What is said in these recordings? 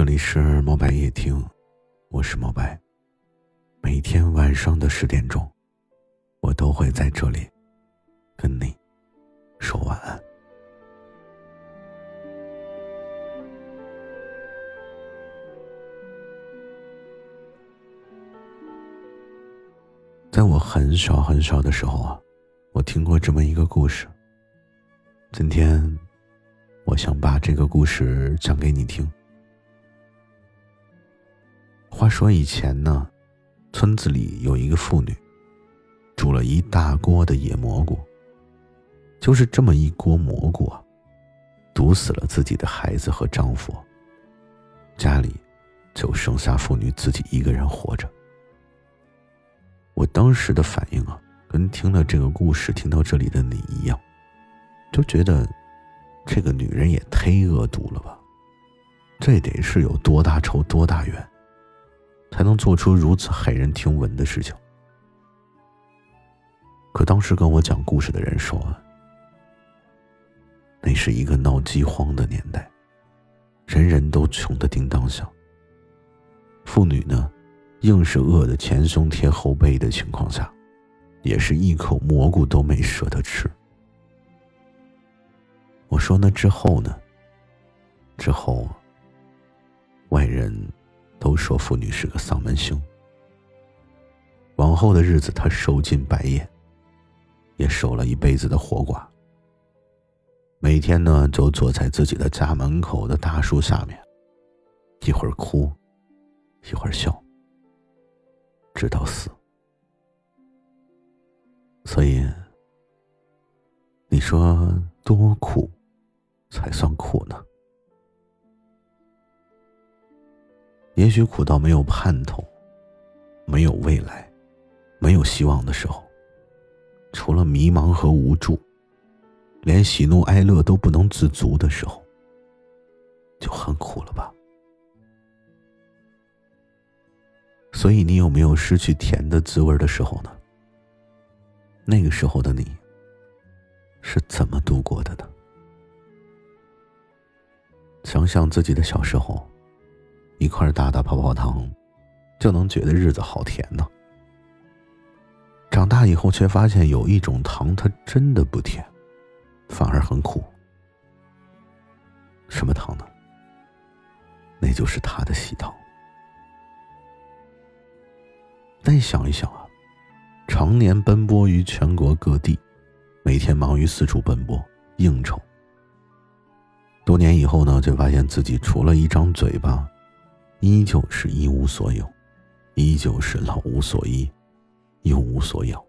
这里是墨白夜听，我是墨白。每天晚上的十点钟，我都会在这里跟你说晚安。在我很小很小的时候啊，我听过这么一个故事。今天，我想把这个故事讲给你听。话说以前呢，村子里有一个妇女，煮了一大锅的野蘑菇。就是这么一锅蘑菇啊，毒死了自己的孩子和丈夫。家里就剩下妇女自己一个人活着。我当时的反应啊，跟听了这个故事听到这里的你一样，就觉得这个女人也忒恶毒了吧？这得是有多大仇多大怨？才能做出如此骇人听闻的事情。可当时跟我讲故事的人说，那是一个闹饥荒的年代，人人都穷得叮当响。妇女呢，硬是饿得前胸贴后背的情况下，也是一口蘑菇都没舍得吃。我说那之后呢？之后，外人。都说妇女是个丧门星。往后的日子，她受尽白眼，也守了一辈子的活寡。每天呢，就坐在自己的家门口的大树下面，一会儿哭，一会儿笑，直到死。所以，你说多苦才算苦呢？也许苦到没有盼头，没有未来，没有希望的时候，除了迷茫和无助，连喜怒哀乐都不能自足的时候，就很苦了吧？所以，你有没有失去甜的滋味的时候呢？那个时候的你是怎么度过的呢？想想自己的小时候。一块大大泡泡糖，就能觉得日子好甜呢。长大以后，却发现有一种糖，它真的不甜，反而很苦。什么糖呢？那就是他的喜糖。再想一想啊，常年奔波于全国各地，每天忙于四处奔波应酬，多年以后呢，就发现自己除了一张嘴巴。依旧是一无所有，依旧是老无所依，一无所养。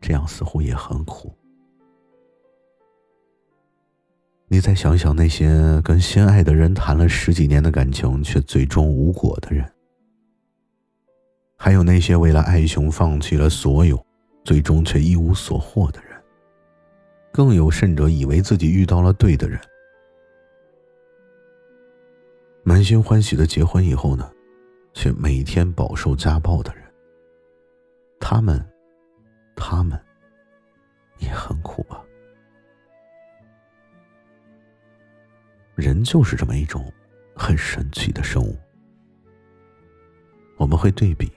这样似乎也很苦。你再想想那些跟心爱的人谈了十几年的感情却最终无果的人，还有那些为了爱情放弃了所有，最终却一无所获的人，更有甚者以为自己遇到了对的人。满心欢喜的结婚以后呢，却每天饱受家暴的人，他们，他们也很苦啊。人就是这么一种很神奇的生物，我们会对比，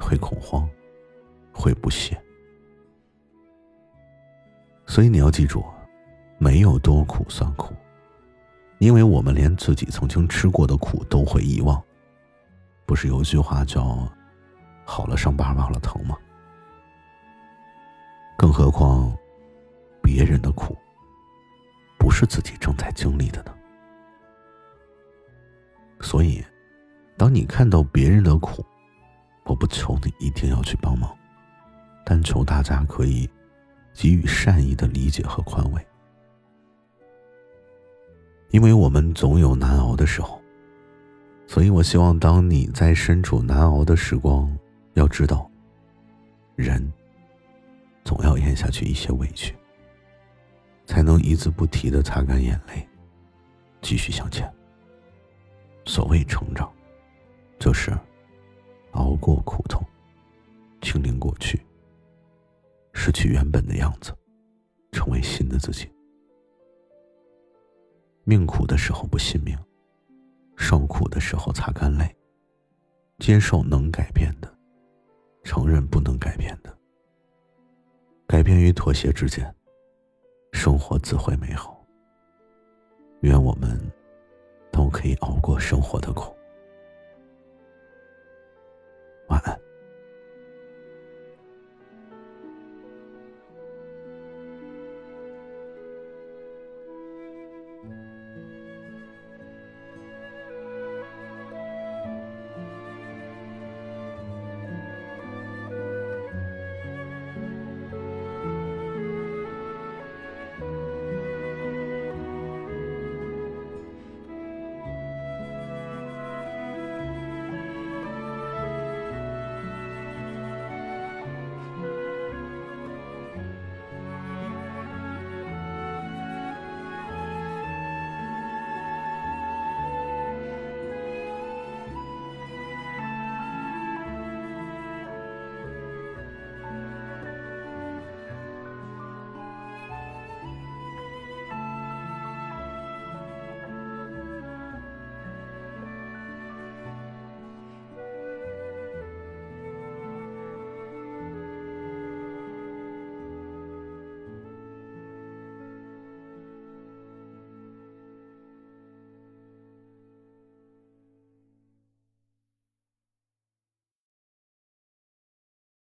会恐慌，会不屑，所以你要记住，没有多苦算苦。因为我们连自己曾经吃过的苦都会遗忘，不是有句话叫“好了伤疤忘了疼”吗？更何况别人的苦，不是自己正在经历的呢。所以，当你看到别人的苦，我不求你一定要去帮忙，但求大家可以给予善意的理解和宽慰。因为我们总有难熬的时候，所以我希望当你在身处难熬的时光，要知道，人总要咽下去一些委屈，才能一字不提的擦干眼泪，继续向前。所谓成长，就是熬过苦痛，清零过去，失去原本的样子，成为新的自己。命苦的时候不信命受苦的时候擦干泪接受能改变的承认不能改变的。改变与妥协之间生活自会美好。愿我们都可以熬过生活的苦。晚安。